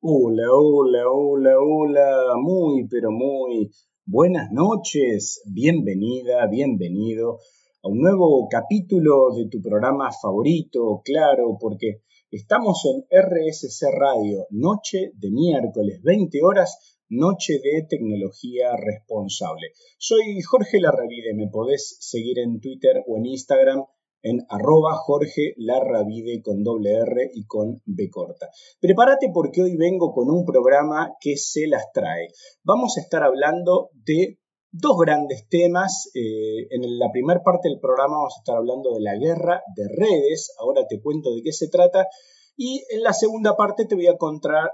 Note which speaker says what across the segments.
Speaker 1: Hola, hola, hola, hola, muy, pero muy buenas noches, bienvenida, bienvenido a un nuevo capítulo de tu programa favorito, claro, porque estamos en RSC Radio, noche de miércoles, 20 horas, noche de tecnología responsable. Soy Jorge Larravide, me podés seguir en Twitter o en Instagram en arroba Jorge Larravide con doble R y con B corta. Prepárate porque hoy vengo con un programa que se las trae. Vamos a estar hablando de dos grandes temas. Eh, en la primera parte del programa vamos a estar hablando de la guerra de redes. Ahora te cuento de qué se trata. Y en la segunda parte te voy a contar,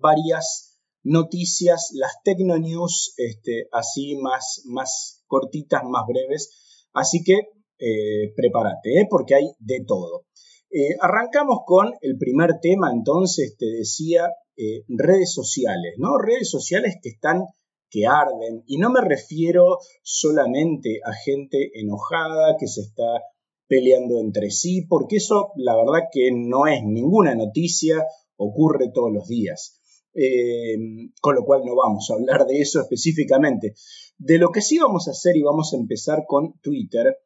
Speaker 1: varias noticias, las Tecno News, este, así más, más cortitas, más breves. Así que eh, prepárate, ¿eh? porque hay de todo. Eh, arrancamos con el primer tema, entonces te decía, redes sociales, ¿no? Redes sociales que están, que arden, y no me refiero solamente a gente enojada que se está peleando entre sí, porque eso la verdad que no es ninguna noticia, ocurre todos los días. con lo cual no vamos a hablar de eso específicamente. De lo que sí vamos a hacer y vamos a empezar con Twitter,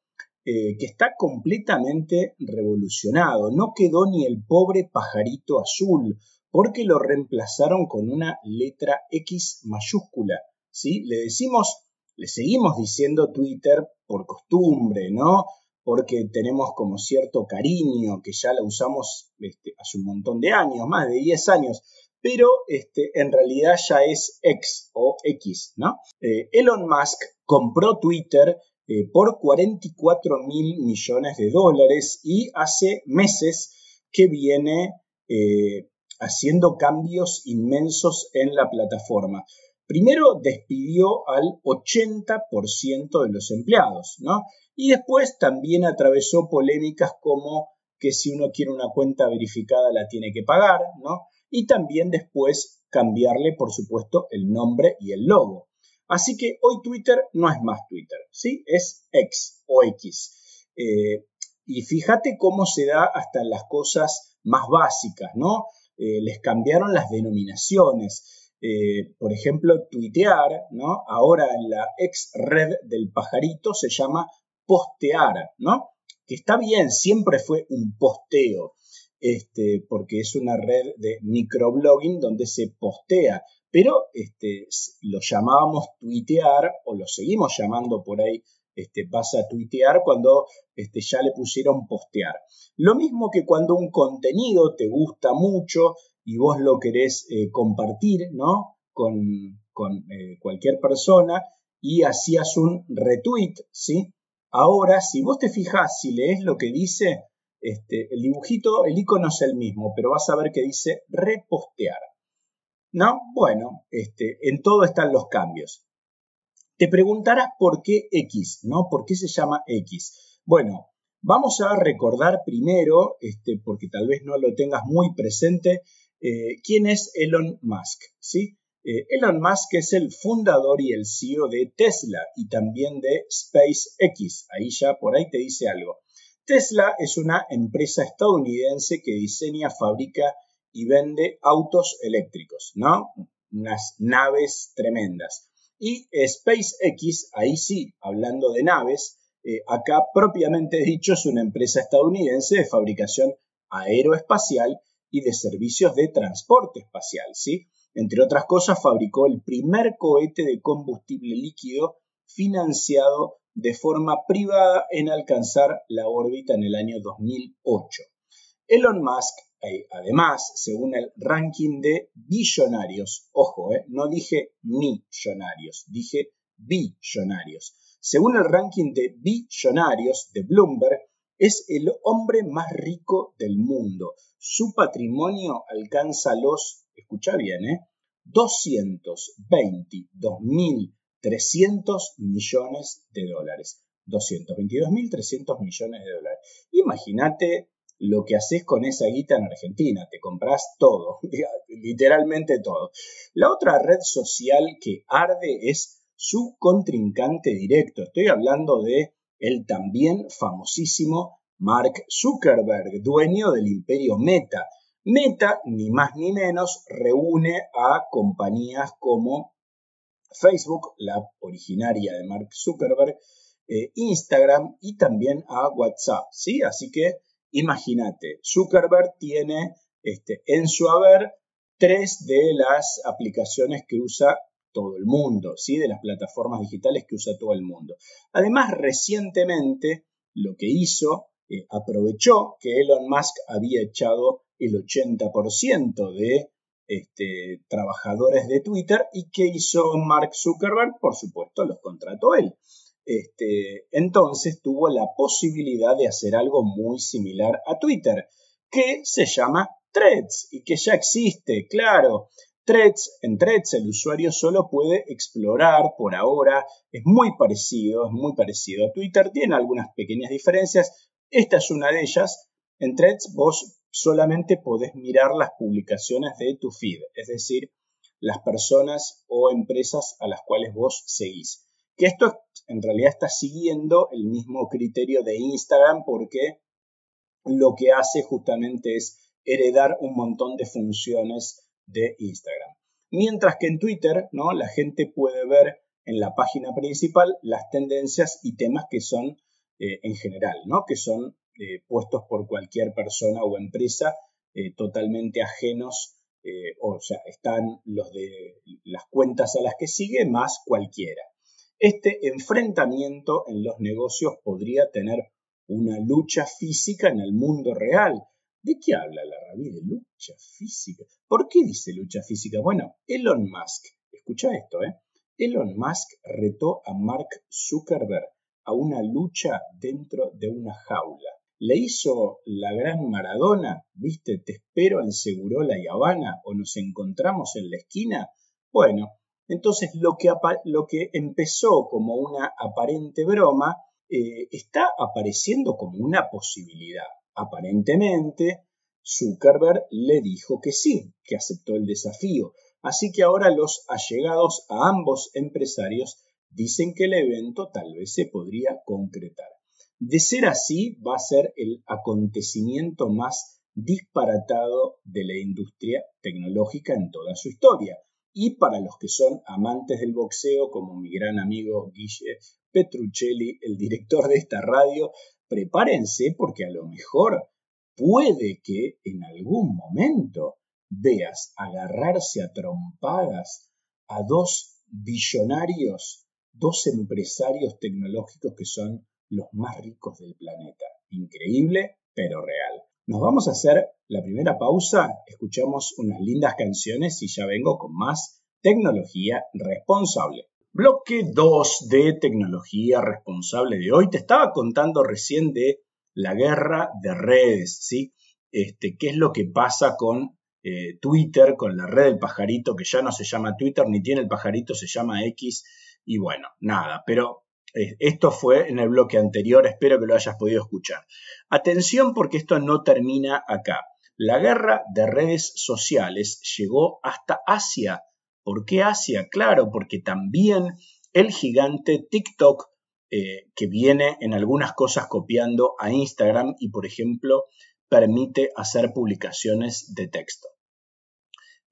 Speaker 1: eh, que está completamente revolucionado. No quedó ni el pobre pajarito azul, porque lo reemplazaron con una letra X mayúscula. ¿sí? Le decimos, le seguimos diciendo Twitter por costumbre, ¿no? Porque tenemos como cierto cariño, que ya la usamos este, hace un montón de años, más de 10 años, pero este, en realidad ya es X o X, ¿no? Eh, Elon Musk compró Twitter eh, por 44 mil millones de dólares y hace meses que viene eh, haciendo cambios inmensos en la plataforma. Primero despidió al 80% de los empleados, ¿no? Y después también atravesó polémicas como que si uno quiere una cuenta verificada la tiene que pagar, ¿no? Y también después cambiarle, por supuesto, el nombre y el logo. Así que hoy Twitter no es más Twitter, ¿sí? Es X o X. Eh, y fíjate cómo se da hasta las cosas más básicas, ¿no? Eh, les cambiaron las denominaciones. Eh, por ejemplo, tuitear, ¿no? Ahora en la ex red del pajarito se llama postear, ¿no? Que está bien, siempre fue un posteo, este, porque es una red de microblogging donde se postea pero este, lo llamábamos tuitear o lo seguimos llamando por ahí, este, vas a tuitear cuando este, ya le pusieron postear. Lo mismo que cuando un contenido te gusta mucho y vos lo querés eh, compartir ¿no? con, eh, cualquier persona y hacías un retweet, ¿sí? Ahora, si vos te fijas, si lees lo que dice, este, el dibujito, el icono es el mismo, pero vas a ver que dice repostear. ¿No? Bueno, este, en todo están los cambios. Te preguntarás por qué X, ¿no? ¿Por qué se llama X? Bueno, vamos a recordar primero, este, porque tal vez no lo tengas muy presente, eh, quién es Elon Musk, ¿sí? Eh, Elon Musk es el fundador y el CEO de Tesla y también de SpaceX. Ahí ya por ahí te dice algo. Tesla es una empresa estadounidense que diseña, fabrica y vende autos eléctricos, ¿no? Unas naves tremendas. Y SpaceX, ahí sí, hablando de naves, eh, acá propiamente dicho es una empresa estadounidense de fabricación aeroespacial y de servicios de transporte espacial, ¿sí? Entre otras cosas, fabricó el primer cohete de combustible líquido financiado de forma privada en alcanzar la órbita en el año 2008. Elon Musk además, según el ranking de billonarios, ojo, eh, no dije millonarios, dije billonarios. Según el ranking de billonarios de Bloomberg, es el hombre más rico del mundo. Su patrimonio alcanza los, escucha bien, eh, 222.300 millones de dólares. 222.300 millones de dólares. Imagínate lo que haces con esa guita en Argentina, te compras todo, literalmente todo. La otra red social que arde es su contrincante directo. Estoy hablando de el también famosísimo Mark Zuckerberg, dueño del imperio Meta. Meta, ni más ni menos, reúne a compañías como Facebook, la originaria de Mark Zuckerberg, eh, Instagram y también a WhatsApp, ¿sí? Así que imagínate, Zuckerberg tiene este, en su haber tres de las aplicaciones que usa todo el mundo, ¿sí? De las plataformas digitales que usa todo el mundo. Además, recientemente lo que hizo, eh, aprovechó que Elon Musk había echado el 80% de este, trabajadores de Twitter y que hizo Mark Zuckerberg, por supuesto, los contrató él. Este, entonces tuvo la posibilidad de hacer algo muy similar a Twitter, que se llama Threads y que ya existe, claro. Threads, en Threads el usuario solo puede explorar por ahora, es muy parecido, es muy parecido a Twitter, tiene algunas pequeñas diferencias, esta es una de ellas. En Threads vos solamente podés mirar las publicaciones de tu feed, es decir, las personas o empresas a las cuales vos seguís. Que esto en realidad está siguiendo el mismo criterio de Instagram porque lo que hace justamente es heredar un montón de funciones de Instagram. Mientras que en Twitter, ¿no? La gente puede ver en la página principal las tendencias y temas que son eh, en general, ¿no? Que son eh, puestos por cualquier persona o empresa eh, totalmente ajenos, o sea, están los de las cuentas a las que sigue más cualquiera. Este enfrentamiento en los negocios podría tener una lucha física en el mundo real, ¿De qué habla la rabí? De lucha física. ¿Por qué dice lucha física? Bueno, Elon Musk, escucha esto, ¿eh? Elon Musk retó a Mark Zuckerberg a una lucha dentro de una jaula. Le hizo la gran Maradona, viste, te espero en Segurola y Habana o nos encontramos en la esquina. Bueno, entonces lo que, empezó como una aparente broma eh, está apareciendo como una posibilidad. Aparentemente, Zuckerberg le dijo que sí, que aceptó el desafío, así que ahora los allegados a ambos empresarios dicen que el evento tal vez se podría concretar. De ser así, va a ser el acontecimiento más disparatado de la industria tecnológica en toda su historia. Y para los que son amantes del boxeo, como mi gran amigo Guille Petruccelli, el director de esta radio, prepárense porque a lo mejor puede que en algún momento veas agarrarse a trompadas a dos billonarios, dos empresarios tecnológicos que son los más ricos del planeta. Increíble, pero real. Nos vamos a hacer la primera pausa, escuchamos unas lindas canciones y ya vengo con más tecnología responsable. Bloque 2 de tecnología responsable de hoy. Te estaba contando recién de la guerra de redes, ¿sí? Este, ¿Qué es lo que pasa con eh, Twitter, con la red del pajarito, que ya no se llama Twitter ni tiene el pajarito, se llama X? Y bueno, nada, pero esto fue en el bloque anterior, espero que lo hayas podido escuchar. Atención porque esto no termina acá. La guerra de redes sociales llegó hasta Asia ¿Por qué Asia? Claro, porque también el gigante TikTok, eh, que viene en algunas cosas copiando a Instagram y, por ejemplo, permite hacer publicaciones de texto.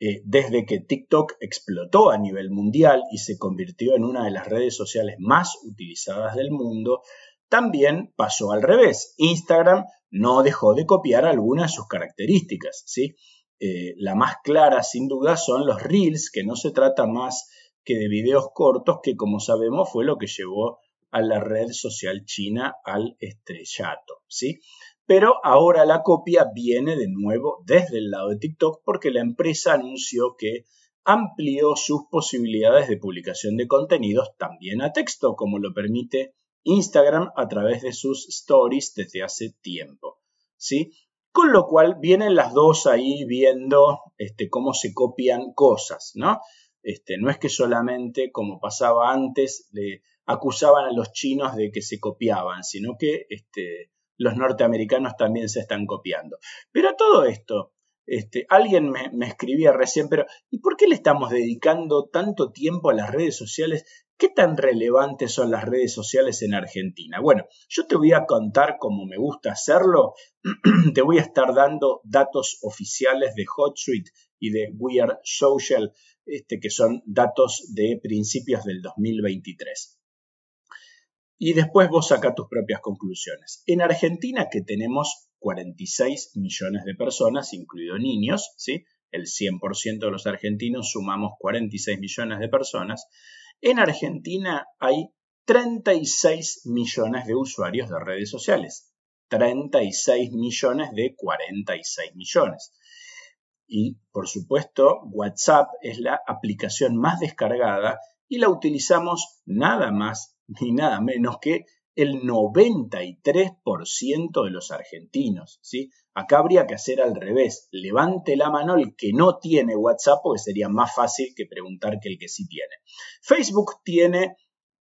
Speaker 1: Eh, desde que TikTok explotó a nivel mundial y se convirtió en una de las redes sociales más utilizadas del mundo, también pasó al revés. Instagram no dejó de copiar algunas de sus características, ¿sí? Eh, la más clara, sin duda, son los reels, que no se trata más que de videos cortos, que como sabemos fue lo que llevó a la red social china al estrellato, ¿sí? Pero ahora la copia viene de nuevo desde el lado de TikTok porque la empresa anunció que amplió sus posibilidades de publicación de contenidos también a texto, como lo permite Instagram a través de sus stories desde hace tiempo. ¿sí? Con lo cual vienen las dos ahí viendo este, cómo se copian cosas, ¿no? Este, no es que solamente, como pasaba antes, le acusaban a los chinos de que se copiaban, sino que este, los norteamericanos también se están copiando. Pero a todo esto, este, alguien me, escribía recién, pero ¿y por qué le estamos dedicando tanto tiempo a las redes sociales ¿Qué tan relevantes son las redes sociales en Argentina? Bueno, yo te voy a contar como me gusta hacerlo. te voy a estar dando datos oficiales de HotSuite y de Weird Social, este, que son datos de principios del 2023. Y después vos saca tus propias conclusiones. En Argentina, que tenemos 46 millones de personas, incluido niños, el 100% de los argentinos sumamos 46 millones de personas, en Argentina hay 36 millones de usuarios de redes sociales. 36 millones de 46 millones. Y, por supuesto, WhatsApp es la aplicación más descargada y la utilizamos nada más ni nada menos que el 93% de los argentinos. ¿sí? Acá habría que hacer al revés. Levante la mano el que no tiene WhatsApp, porque sería más fácil que preguntar que el que sí tiene. Facebook tiene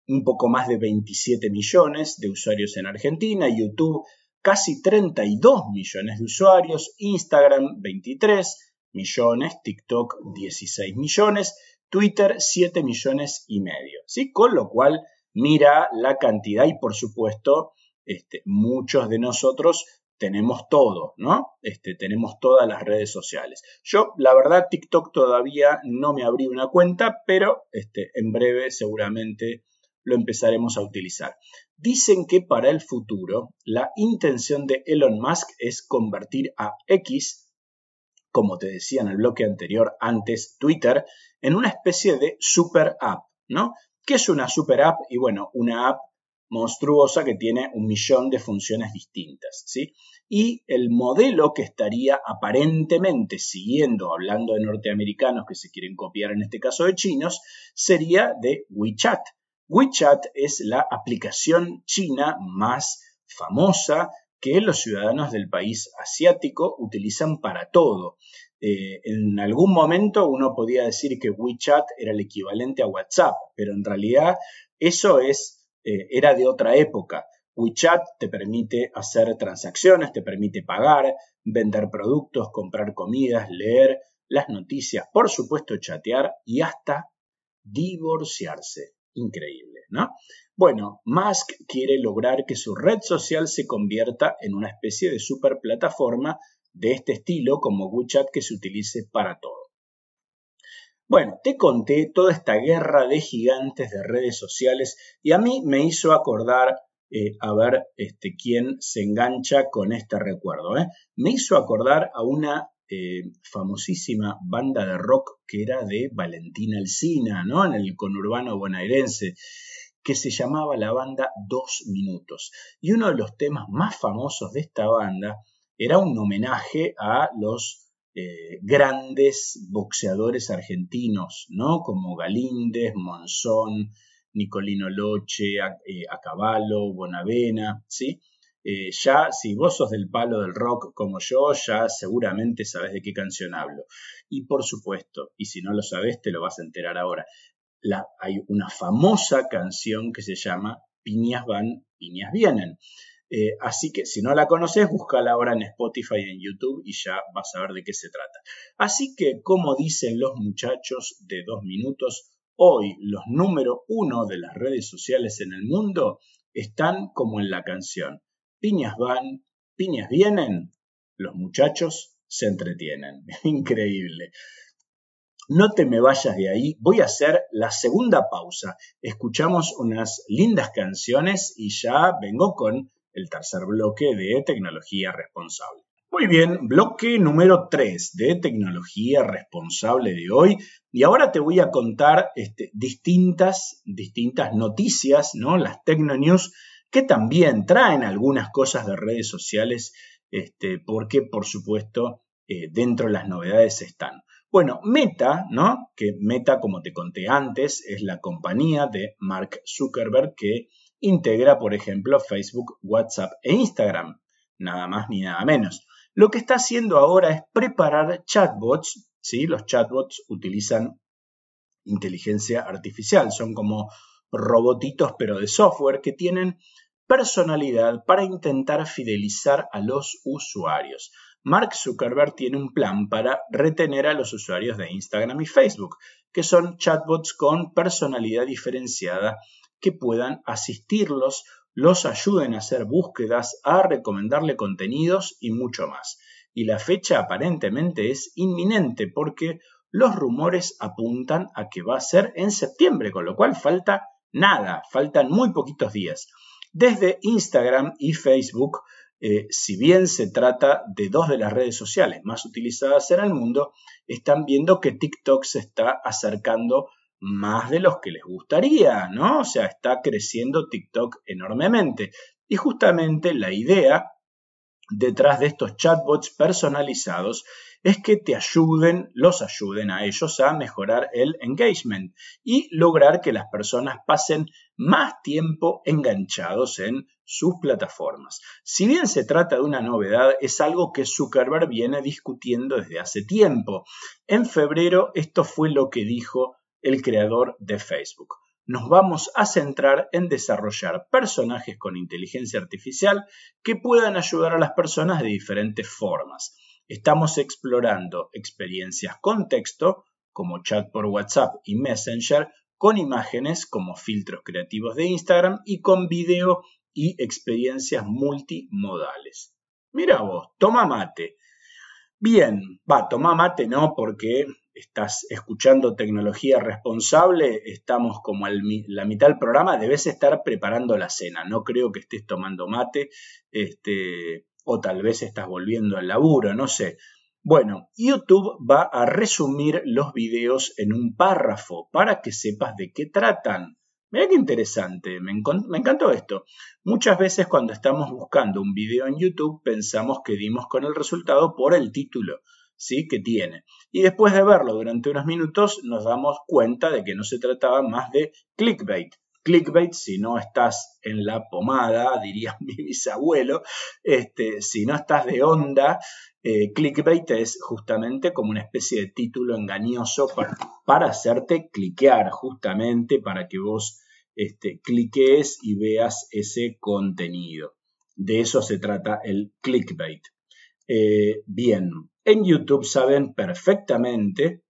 Speaker 1: un poco más de 27 millones de usuarios en Argentina, YouTube casi 32 millones de usuarios, Instagram 23 millones, TikTok 16 millones, Twitter 7 millones y medio. ¿sí? Con lo cual mira la cantidad y por supuesto este, muchos de nosotros tenemos todo, ¿no? Este, tenemos todas las redes sociales. Yo, la verdad, TikTok todavía no me abrí una cuenta, pero este, en breve seguramente lo empezaremos a utilizar. Dicen que para el futuro la intención de Elon Musk es convertir a X, como te decía en el bloque anterior, antes Twitter, en una especie de super app, ¿no? ¿Qué es una super app? Y bueno, una app monstruosa que tiene un millón de funciones distintas, ¿sí? Y el modelo que estaría aparentemente siguiendo, hablando de norteamericanos que se quieren copiar en este caso de chinos, sería de WeChat. WeChat es la aplicación china más famosa que los ciudadanos del país asiático utilizan para todo. Eh, en algún momento uno podía decir que WeChat era el equivalente a WhatsApp, pero en realidad eso es, eh, era de otra época. WeChat te permite hacer transacciones, te permite pagar, vender productos, comprar comidas, leer las noticias, por supuesto chatear y hasta divorciarse. Increíble, ¿no? Bueno, Musk quiere lograr que su red social se convierta en una especie de super plataforma de este estilo como WeChat que se utilice para todo. Bueno, te conté toda esta guerra de gigantes de redes sociales y a mí me hizo acordar, eh, a ver este, quién se engancha con este recuerdo. ¿eh? Me hizo acordar a una eh, famosísima banda de rock que era de Valentina Alcina, ¿no? En el conurbano bonaerense que se llamaba la banda Dos Minutos. Y uno de los temas más famosos de esta banda era un homenaje a los eh, grandes boxeadores argentinos, ¿no? Como Galíndez, Monzón, Nicolino Loche, eh, Acabalo, Bonavena, ¿sí? Eh, ya, si vos sos del palo del rock como yo, ya seguramente sabes de qué canción hablo. Y por supuesto, y si no lo sabes, te lo vas a enterar ahora. Hay una famosa canción que se llama Piñas van, piñas vienen. Eh, así que si no la conoces, búscala ahora en Spotify y en YouTube y ya vas a ver de qué se trata. Así que, como dicen los muchachos de dos minutos, hoy los número uno de las redes sociales en el mundo están como en la canción. Piñas van, piñas vienen, los muchachos se entretienen. Increíble. No te me vayas de ahí, voy a hacer la segunda pausa. Escuchamos unas lindas canciones y ya vengo con el tercer bloque de tecnología responsable. Muy bien, bloque número 3 de tecnología responsable de hoy. Y ahora te voy a contar este, distintas, distintas noticias, ¿no? Las Tecnonews, que también traen algunas cosas de redes sociales, este, porque por supuesto eh, dentro de las novedades están. Bueno, Meta, ¿no? Que Meta, como te conté antes, es la compañía de Mark Zuckerberg que integra, por ejemplo, Facebook, WhatsApp e Instagram, nada más ni nada menos. Lo que está haciendo ahora es preparar chatbots, ¿sí? Los chatbots utilizan inteligencia artificial, son como robotitos pero de software que tienen personalidad para intentar fidelizar a los usuarios. Mark Zuckerberg tiene un plan para retener a los usuarios de Instagram y Facebook, que son chatbots con personalidad diferenciada que puedan asistirlos, los ayuden a hacer búsquedas, a recomendarle contenidos y mucho más. Y la fecha aparentemente es inminente porque los rumores apuntan a que va a ser en septiembre, con lo cual falta nada, faltan muy poquitos días. Desde Instagram y Facebook eh, si bien se trata de dos de las redes sociales más utilizadas en el mundo, están viendo que TikTok se está acercando más de los que les gustaría, ¿no? O sea, está creciendo TikTok enormemente. Y justamente la idea detrás de estos chatbots personalizados es que te ayuden, los ayuden a ellos a mejorar el engagement y lograr que las personas pasen más tiempo enganchados en sus plataformas. Si bien se trata de una novedad, es algo que Zuckerberg viene discutiendo desde hace tiempo. En febrero esto fue lo que dijo el creador de Facebook nos vamos a centrar en desarrollar personajes con inteligencia artificial que puedan ayudar a las personas de diferentes formas. Estamos explorando experiencias con texto, como chat por WhatsApp y Messenger, con imágenes como filtros creativos de Instagram y con video y experiencias multimodales. Mira vos, toma mate. Bien, va, toma mate no, porque estás escuchando tecnología responsable, estamos como la mitad del programa, debes estar preparando la cena. No creo que estés tomando mate, este, o tal vez estás volviendo al laburo, no sé. Bueno, YouTube va a resumir los videos en un párrafo para que sepas de qué tratan. Mira qué interesante, me, me, encantó esto. Muchas veces cuando estamos buscando un video en YouTube pensamos que dimos con el resultado por el título. ¿Sí? que tiene. Y después de verlo durante unos minutos nos damos cuenta de que no se trataba más de clickbait. Clickbait, si no estás en la pomada, diría mi bisabuelo, este, si no estás de onda, eh, clickbait es justamente como una especie de título engañoso para, hacerte cliquear, justamente para que vos este, cliques y veas ese contenido. De eso se trata el clickbait. Eh, bien, en YouTube saben perfectamente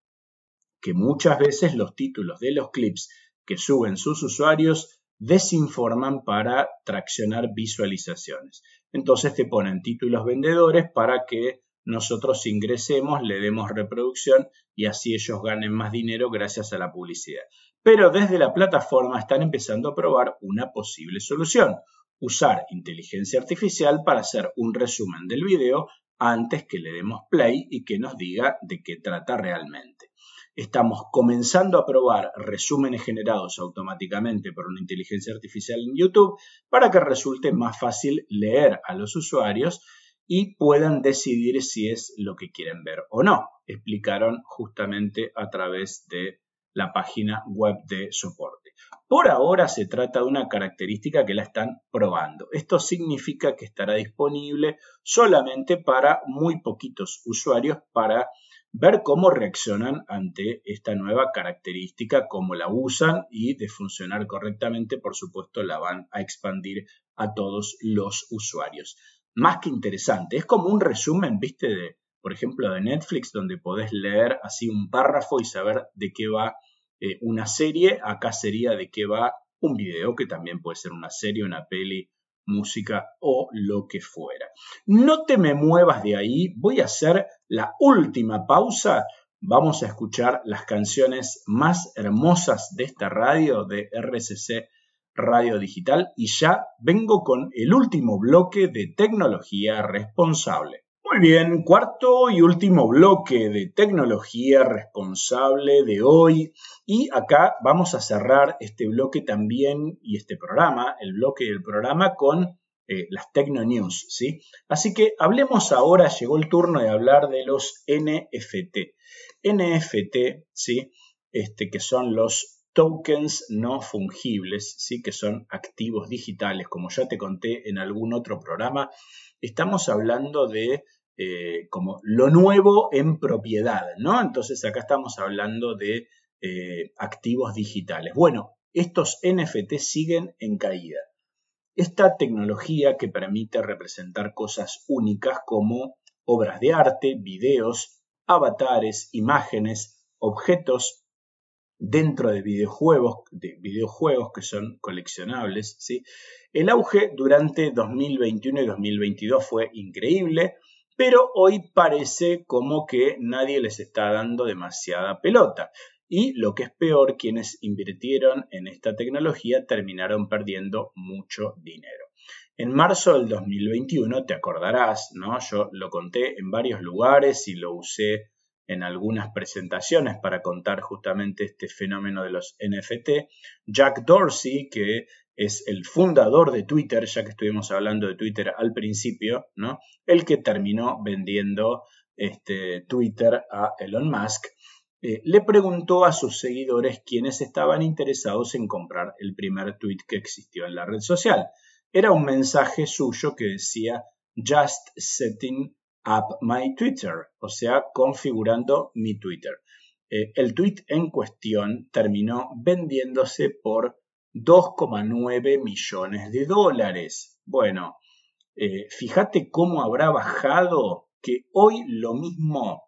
Speaker 1: que muchas veces los títulos de los clips que suben sus usuarios desinforman para traccionar visualizaciones. Entonces te ponen títulos vendedores para que nosotros ingresemos, le demos reproducción y así ellos ganen más dinero gracias a la publicidad. Pero desde la plataforma están empezando a probar una posible solución, usar inteligencia artificial para hacer un resumen del video antes que le demos play y que nos diga de qué trata realmente. Estamos comenzando a probar resúmenes generados automáticamente por una inteligencia artificial en YouTube para que resulte más fácil leer a los usuarios y puedan decidir si es lo que quieren ver o no. Explicaron justamente a través de la página web de soporte. Por ahora se trata de una característica que la están probando. Esto significa que estará disponible solamente para muy poquitos usuarios para ver cómo reaccionan ante esta nueva característica, cómo la usan y de funcionar correctamente, por supuesto, la van a expandir a todos los usuarios. Más que interesante, es como un resumen, viste, de, por ejemplo, de Netflix, donde podés leer así un párrafo y saber de qué va eh, una serie, acá sería de qué va un video, que también puede ser una serie, una peli, música o lo que fuera. No te me muevas de ahí, voy a hacer la última pausa. Vamos a escuchar las canciones más hermosas de esta radio, de RCC Radio Digital, y ya vengo con el último bloque de tecnología responsable. Muy bien, cuarto y último bloque de tecnología responsable de hoy. Y acá vamos a cerrar este bloque también y este programa, el bloque del programa con eh, las Tecno News, ¿sí? Así que hablemos ahora, llegó el turno de hablar de los NFT. NFT, ¿sí? Este, que son los tokens no fungibles, ¿sí? que son activos digitales, como ya te conté en algún otro programa, estamos hablando de eh, como lo nuevo en propiedad, ¿no? Entonces acá estamos hablando de eh, activos digitales. Bueno, estos NFT siguen en caída. Esta tecnología que permite representar cosas únicas como obras de arte, videos, avatares, imágenes, objetos dentro de videojuegos, de videojuegos que son coleccionables. ¿sí? El auge durante 2021 y 2022 fue increíble, pero hoy parece como que nadie les está dando demasiada pelota. Y lo que es peor, quienes invirtieron en esta tecnología terminaron perdiendo mucho dinero. En marzo del 2021, te acordarás, ¿no? Yo lo conté en varios lugares y lo usé en algunas presentaciones para contar justamente este fenómeno de los NFT. Jack Dorsey, que es el fundador de Twitter, ya que estuvimos hablando de Twitter al principio, ¿no? El que terminó vendiendo este, Twitter a Elon Musk, eh, le preguntó a sus seguidores quiénes estaban interesados en comprar el primer tweet que existió en la red social. Era un mensaje suyo que decía Just setting up my Twitter, o sea, configurando mi Twitter. Eh, el tweet en cuestión terminó vendiéndose por 2,9 millones de dólares. Bueno, eh, fíjate cómo habrá bajado que hoy lo mismo,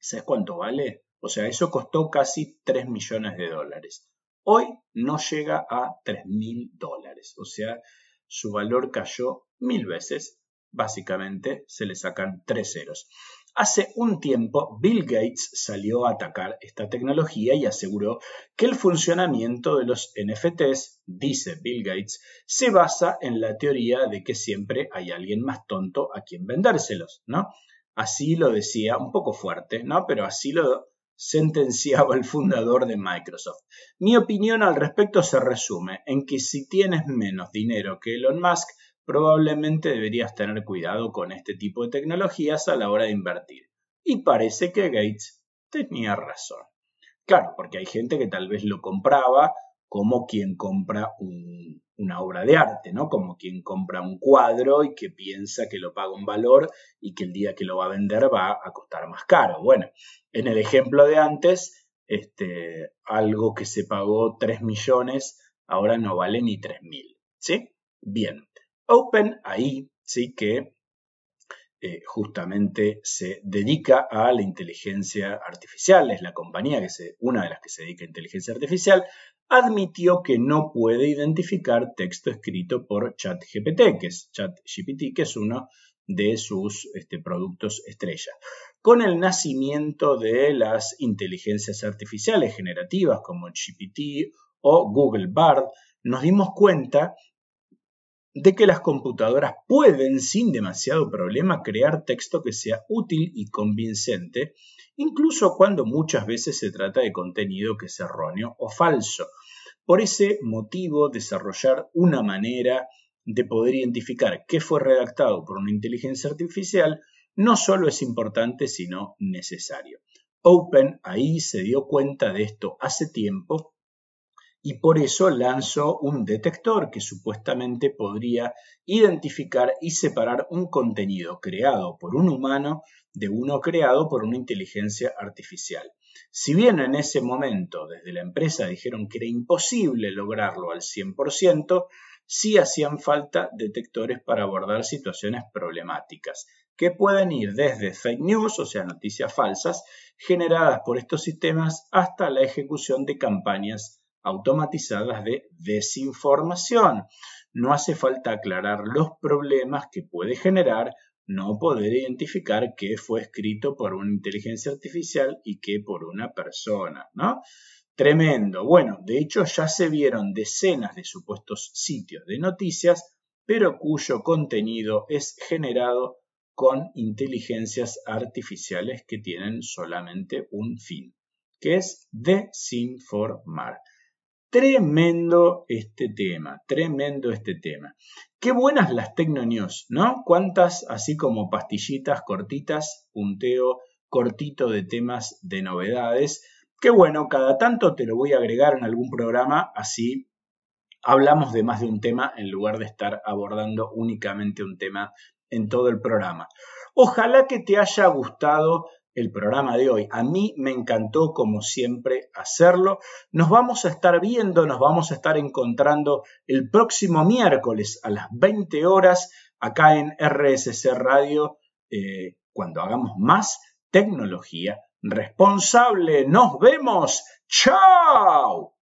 Speaker 1: ¿sabes cuánto vale? O sea, eso costó casi 3 millones de dólares. Hoy no llega a 3 mil dólares. O sea, su valor cayó mil veces básicamente se le sacan tres ceros. Hace un tiempo Bill Gates salió a atacar esta tecnología y aseguró que el funcionamiento de los NFTs, dice Bill Gates, se basa en la teoría de que siempre hay alguien más tonto a quien vendérselos, ¿no? Así lo decía, un poco fuerte, ¿no? Pero así lo sentenciaba el fundador de Microsoft. Mi opinión al respecto se resume en que si tienes menos dinero que Elon Musk, probablemente deberías tener cuidado con este tipo de tecnologías a la hora de invertir. Y parece que Gates tenía razón. Claro, porque hay gente que tal vez lo compraba como quien compra una obra de arte, ¿no? Como quien compra un cuadro y que piensa que lo paga un valor y que el día que lo va a vender va a costar más caro. Bueno, en el ejemplo de antes, este, algo que se pagó 3 millones ahora no vale ni 3 mil, ¿sí? Bien, OpenAI, sí que eh, justamente se dedica a la inteligencia artificial, es la compañía que se, una de las que se dedica a inteligencia artificial, admitió que no puede identificar texto escrito por ChatGPT, que es ChatGPT, que es uno de sus este, productos estrella. Con el nacimiento de las inteligencias artificiales generativas como GPT o Google Bard, nos dimos cuenta de que las computadoras pueden sin demasiado problema crear texto que sea útil y convincente, incluso cuando muchas veces se trata de contenido que es erróneo o falso. Por ese motivo, desarrollar una manera de poder identificar qué fue redactado por una inteligencia artificial no solo es importante, sino necesario. OpenAI se dio cuenta de esto hace tiempo y por eso lanzó un detector que supuestamente podría identificar y separar un contenido creado por un humano de uno creado por una inteligencia artificial. Si bien en ese momento desde la empresa dijeron que era imposible lograrlo al 100%, sí hacían falta detectores para abordar situaciones problemáticas, que pueden ir desde fake news, o sea, noticias falsas, generadas por estos sistemas, hasta la ejecución de campañas automatizadas de desinformación. No hace falta aclarar los problemas que puede generar no poder identificar qué fue escrito por una inteligencia artificial y qué por una persona, ¿no? Tremendo. Bueno, de hecho ya se vieron decenas de supuestos sitios de noticias, pero cuyo contenido es generado con inteligencias artificiales que tienen solamente un fin, que es desinformar. Tremendo este tema, tremendo este tema. Qué buenas las Tecnonews, ¿no? Cuántas, así como pastillitas cortitas, punteo cortito de temas de novedades. Qué bueno, cada tanto te lo voy a agregar en algún programa, así hablamos de más de un tema en lugar de estar abordando únicamente un tema en todo el programa. Ojalá que te haya gustado el programa de hoy. A mí me encantó, como siempre, hacerlo. Nos vamos a estar viendo, nos vamos a estar encontrando el próximo miércoles a las 20 horas acá en RSC Radio. Eh, cuando hagamos más tecnología responsable. Nos vemos. ¡Chao!